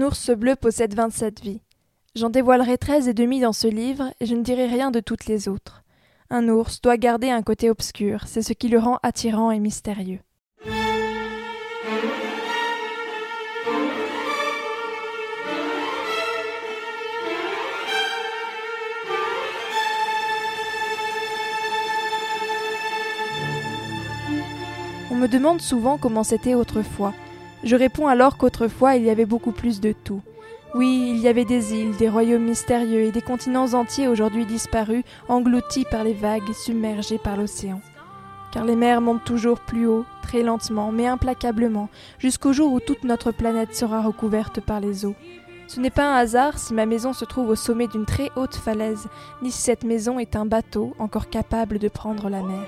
Un ours bleu possède vingt-sept vies. J'en dévoilerai treize et demi dans ce livre, et je ne dirai rien de toutes les autres. Un ours doit garder un côté obscur, c'est ce qui le rend attirant et mystérieux. On me demande souvent comment c'était autrefois. Je réponds alors qu'autrefois il y avait beaucoup plus de tout. Oui, il y avait des îles, des royaumes mystérieux et des continents entiers aujourd'hui disparus, engloutis par les vagues, submergés par l'océan. Car les mers montent toujours plus haut, très lentement, mais implacablement, jusqu'au jour où toute notre planète sera recouverte par les eaux. Ce n'est pas un hasard si ma maison se trouve au sommet d'une très haute falaise, ni si cette maison est un bateau encore capable de prendre la mer.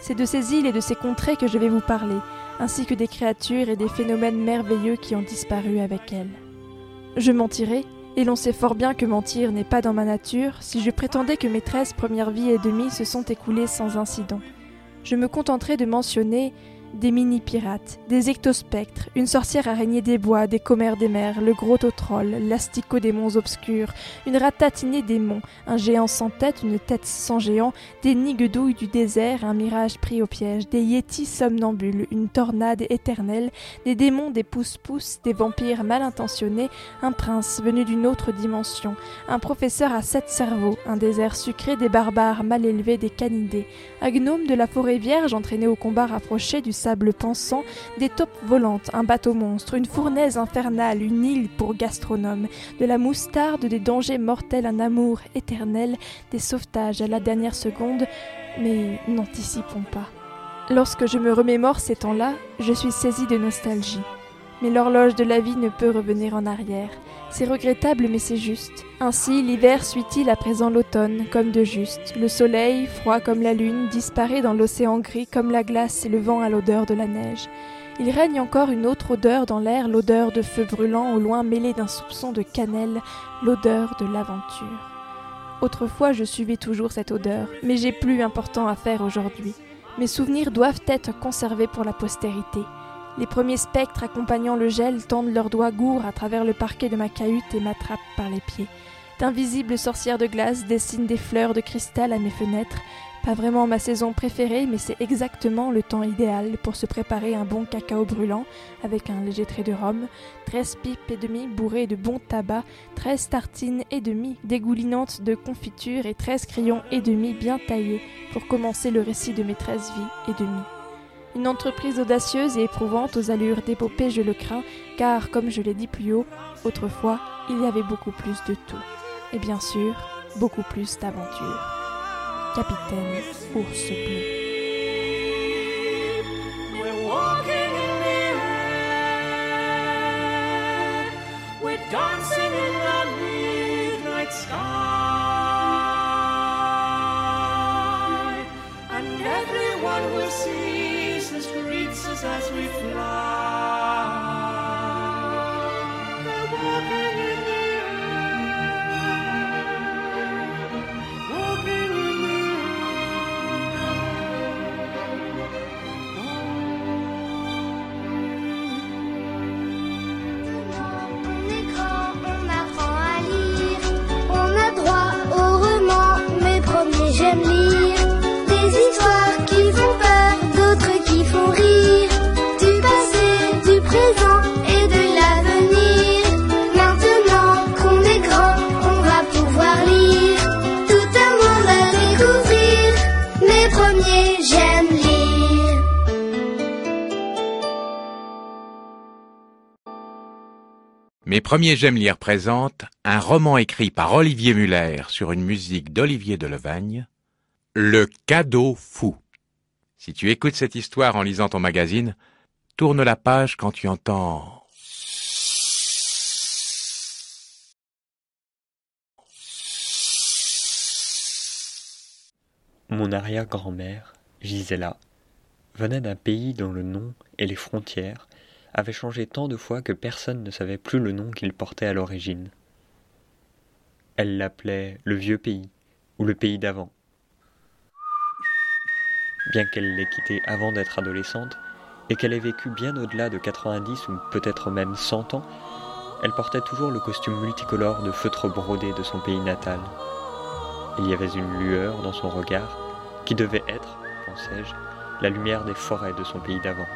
C'est de ces îles et de ces contrées que je vais vous parler, ainsi que des créatures et des phénomènes merveilleux qui ont disparu avec elles. Je mentirais, et l'on sait fort bien que mentir n'est pas dans ma nature, si je prétendais que mes treize premières vies et demie se sont écoulées sans incident. Je me contenterai de mentionner des mini-pirates, des ectospectres, une sorcière araignée des bois, des commères des mers, le gros troll, l'astico des monts obscurs, une ratatinée des monts, un géant sans tête, une tête sans géant, des niguedouilles du désert, un mirage pris au piège, des yétis somnambules, une tornade éternelle, des démons, des pousse-pousse, des vampires mal intentionnés, un prince venu d'une autre dimension, un professeur à sept cerveaux, un désert sucré des barbares mal élevés des canidés, un gnome de la forêt vierge entraîné au combat rapproché du sable pensant, des taupes volantes, un bateau monstre, une fournaise infernale, une île pour gastronome, de la moustarde, des dangers mortels, un amour éternel, des sauvetages à la dernière seconde, mais n'anticipons pas. Lorsque je me remémore ces temps-là, je suis saisie de nostalgie. Mais l'horloge de la vie ne peut revenir en arrière. C'est regrettable, mais c'est juste. Ainsi, l'hiver suit-il à présent l'automne, comme de juste. Le soleil, froid comme la lune, disparaît dans l'océan gris comme la glace et le vent à l'odeur de la neige. Il règne encore une autre odeur dans l'air, l'odeur de feu brûlant au loin mêlée d'un soupçon de cannelle, l'odeur de l'aventure. Autrefois je suivais toujours cette odeur, mais j'ai plus important à faire aujourd'hui. Mes souvenirs doivent être conservés pour la postérité. Les premiers spectres accompagnant le gel tendent leurs doigts gourds à travers le parquet de ma cahute et m'attrapent par les pieds. D'invisibles sorcières de glace dessinent des fleurs de cristal à mes fenêtres. Pas vraiment ma saison préférée, mais c'est exactement le temps idéal pour se préparer un bon cacao brûlant avec un léger trait de rhum, treize pipes et demie bourrées de bon tabac, treize tartines et demie dégoulinantes de confiture et treize crayons et demi bien taillés pour commencer le récit de mes treize vies et demie. Une entreprise audacieuse et éprouvante aux allures d'épopée, je le crains, car, comme je l'ai dit plus haut, autrefois, il y avait beaucoup plus de tout. Et bien sûr, beaucoup plus d'aventures. Capitaine Ours Bleu. As we fly. Mes premiers J'aime lire présente un roman écrit par Olivier Muller sur une musique d'Olivier Delevagne, Le cadeau fou. Si tu écoutes cette histoire en lisant ton magazine, tourne la page quand tu entends Mon arrière-grand-mère, Gisela, venait d'un pays dont le nom et les frontières avaient changé tant de fois que personne ne savait plus le nom qu'il portait à l'origine. Elle l'appelait le vieux pays ou le pays d'avant. Bien qu'elle l'ait quitté avant d'être adolescente et qu'elle ait vécu bien au-delà de 90 ou peut-être même 100 ans, Elle portait toujours le costume multicolore de feutre brodé de son pays natal. Il y avait une lueur dans son regard qui devait être, pensais-je, la lumière des forêts de son pays d'avant.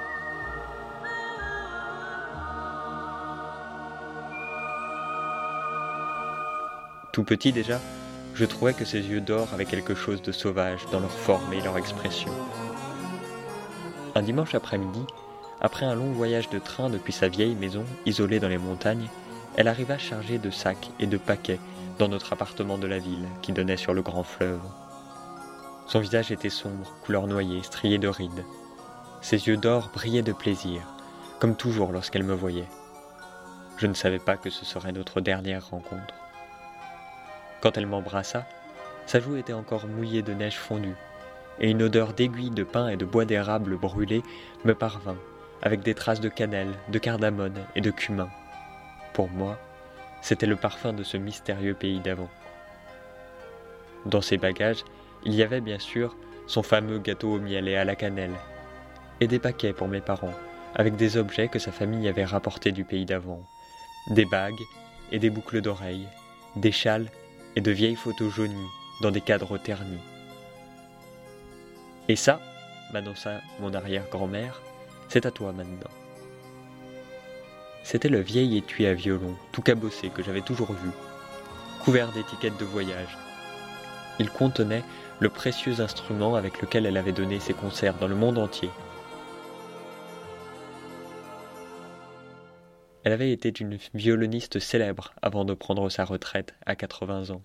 Tout petit déjà, je trouvais que ses yeux d'or avaient quelque chose de sauvage dans leur forme et leur expression. Un dimanche après-midi, après un long voyage de train depuis sa vieille maison, isolée dans les montagnes, elle arriva chargée de sacs et de paquets dans notre appartement de la ville qui donnait sur le grand fleuve. Son visage était sombre, couleur noyée, strié de rides. Ses yeux d'or brillaient de plaisir, comme toujours lorsqu'elle me voyait. Je ne savais pas que ce serait notre dernière rencontre. Quand elle m'embrassa, sa joue était encore mouillée de neige fondue, et une odeur d'aiguille de pin et de bois d'érable brûlé me parvint, avec des traces de cannelle, de cardamone et de cumin. Pour moi, c'était le parfum de ce mystérieux pays d'avant. Dans ses bagages, il y avait bien sûr son fameux gâteau au miel et à la cannelle, et des paquets pour mes parents, avec des objets que sa famille avait rapportés du pays d'avant, des bagues et des boucles d'oreilles, des châles et de vieilles photos jaunies dans des cadres ternis. Et ça, m'annonça mon arrière-grand-mère, c'est à toi maintenant. C'était le vieil étui à violon, tout cabossé, que j'avais toujours vu, couvert d'étiquettes de voyage. Il contenait le précieux instrument avec lequel elle avait donné ses concerts dans le monde entier. Elle avait été une violoniste célèbre avant de prendre sa retraite à 80 ans.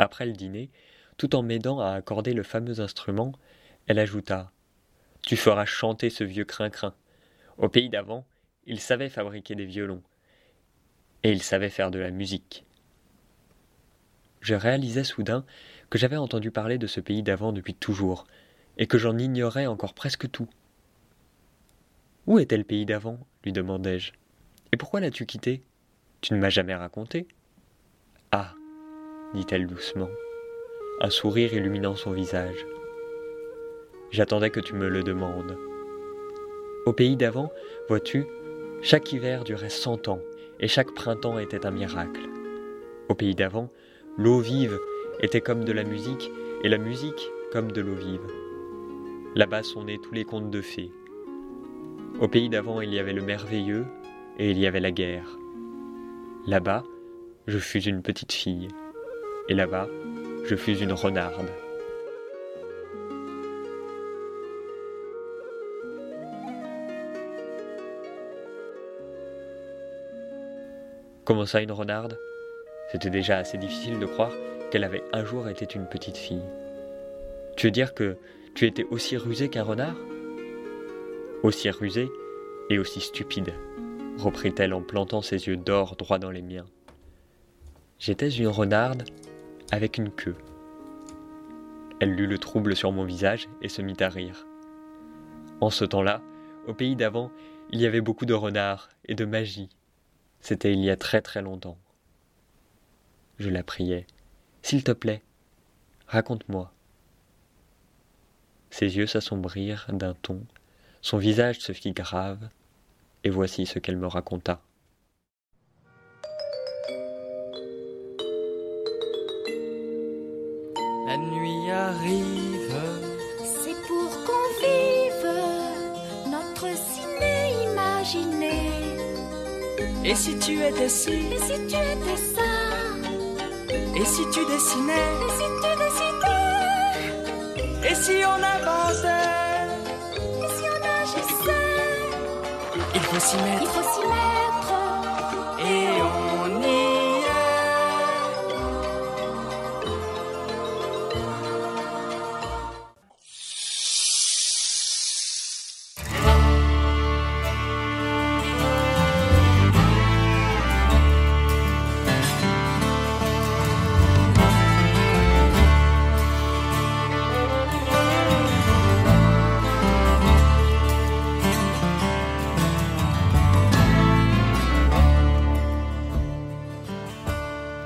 Après le dîner, tout en m'aidant à accorder le fameux instrument, elle ajouta Tu feras chanter ce vieux crin-crin. Au pays d'avant, il savait fabriquer des violons. Et il savait faire de la musique. Je réalisais soudain que j'avais entendu parler de ce pays d'avant depuis toujours, et que j'en ignorais encore presque tout. Où était le pays d'avant? lui demandai-je. Et pourquoi l'as-tu quitté? Tu ne m'as jamais raconté. Ah dit-elle doucement, un sourire illuminant son visage. J'attendais que tu me le demandes. Au pays d'avant, vois-tu, chaque hiver durait cent ans, et chaque printemps était un miracle. Au pays d'avant, l'eau vive était comme de la musique, et la musique comme de l'eau vive. Là-bas sont nés tous les contes de fées. Au pays d'avant, il y avait le merveilleux, et il y avait la guerre. Là-bas, je fus une petite fille, et là-bas, je fus une renarde. Comment ça une renarde? C'était déjà assez difficile de croire qu'elle avait un jour été une petite fille. Tu veux dire que tu étais aussi rusée qu'un renard? Aussi rusée et aussi stupide, reprit-elle en plantant ses yeux d'or droit dans les miens. J'étais une renarde avec une queue. Elle lut le trouble sur mon visage et se mit à rire. En ce temps-là, au pays d'avant, il y avait beaucoup de renards et de magie. C'était il y a très très longtemps. Je la priais. S'il te plaît, raconte-moi. Ses yeux s'assombrirent d'un ton, son visage se fit grave, et voici ce qu'elle me raconta. La nuit arrive. C'est pour qu'on vive notre ciné imaginé. Et si tu étais ci Et si tu étais ça? Et si tu dessinais? Et si tu décidais Et si on inventait? S'y Il faut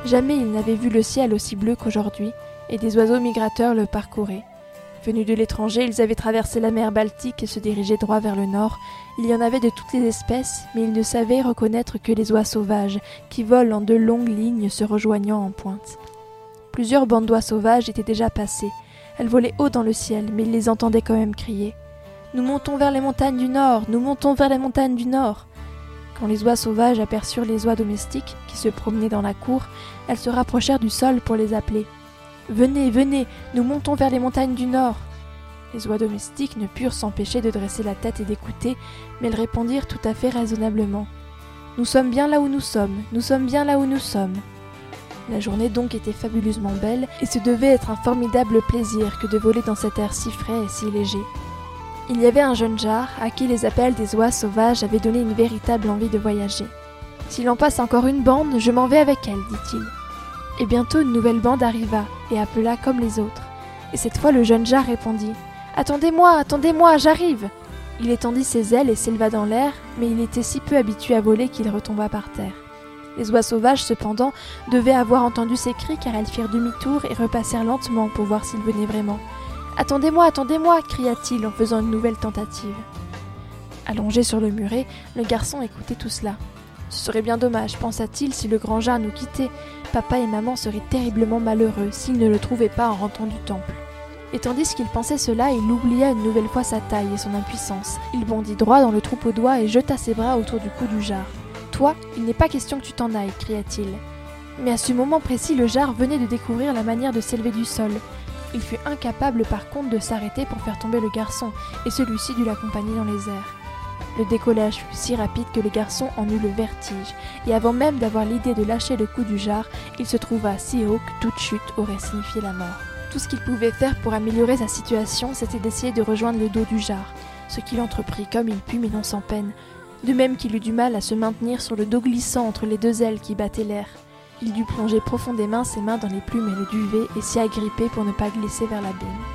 Jamais il n'avait vu le ciel aussi bleu qu'aujourd'hui, et des oiseaux migrateurs le parcouraient. Venus de l'étranger, ils avaient traversé la mer Baltique et se dirigeaient droit vers le nord. Il y en avait de toutes les espèces, mais ils ne savaient reconnaître que les oies sauvages, qui volent en deux longues lignes se rejoignant en pointe. Plusieurs bandes d'oies sauvages étaient déjà passées. Elles volaient haut dans le ciel, mais ils les entendaient quand même crier. Nous montons vers les montagnes du nord, nous montons vers les montagnes du nord. Quand les oies sauvages aperçurent les oies domestiques qui se promenaient dans la cour, elles se rapprochèrent du sol pour les appeler. Venez, venez, nous montons vers les montagnes du nord. Les oies domestiques ne purent s'empêcher de dresser la tête et d'écouter, mais elles répondirent tout à fait raisonnablement. Nous sommes bien là où nous sommes, nous sommes bien là où nous sommes. La journée donc était fabuleusement belle, et ce devait être un formidable plaisir que de voler dans cet air si frais et si léger. Il y avait un jeune jar à qui les appels des oies sauvages avaient donné une véritable envie de voyager. S'il en passe encore une bande, je m'en vais avec elle, dit-il. Et bientôt une nouvelle bande arriva et appela comme les autres. Et cette fois le jeune jar répondit Attendez-moi, attendez-moi, j'arrive Il étendit ses ailes et s'éleva dans l'air, mais il était si peu habitué à voler qu'il retomba par terre. Les oies sauvages, cependant, devaient avoir entendu ses cris car elles firent demi-tour et repassèrent lentement pour voir s'il venait vraiment. Attendez-moi, attendez-moi cria-t-il en faisant une nouvelle tentative. Allongé sur le muret, le garçon écoutait tout cela. Ce serait bien dommage, pensa-t-il, si le grand jar nous quittait. Papa et maman seraient terriblement malheureux s'ils ne le trouvaient pas en rentrant du temple. Et tandis qu'il pensait cela, il oublia une nouvelle fois sa taille et son impuissance. Il bondit droit dans le troupeau d'oies et jeta ses bras autour du cou du jar. Toi, il n'est pas question que tu t'en ailles, cria-t-il. Mais à ce moment précis, le jar venait de découvrir la manière de s'élever du sol. Il fut incapable par contre de s'arrêter pour faire tomber le garçon, et celui-ci dut l'accompagner dans les airs. Le décollage fut si rapide que le garçon en eut le vertige, et avant même d'avoir l'idée de lâcher le coup du jar, il se trouva si haut que toute chute aurait signifié la mort. Tout ce qu'il pouvait faire pour améliorer sa situation, c'était d'essayer de rejoindre le dos du jar, ce qu'il entreprit comme il put mais non sans peine, de même qu'il eut du mal à se maintenir sur le dos glissant entre les deux ailes qui battaient l'air. Il dut plonger profondément ses mains dans les plumes et le duvet et s'y agripper pour ne pas glisser vers l'abîme.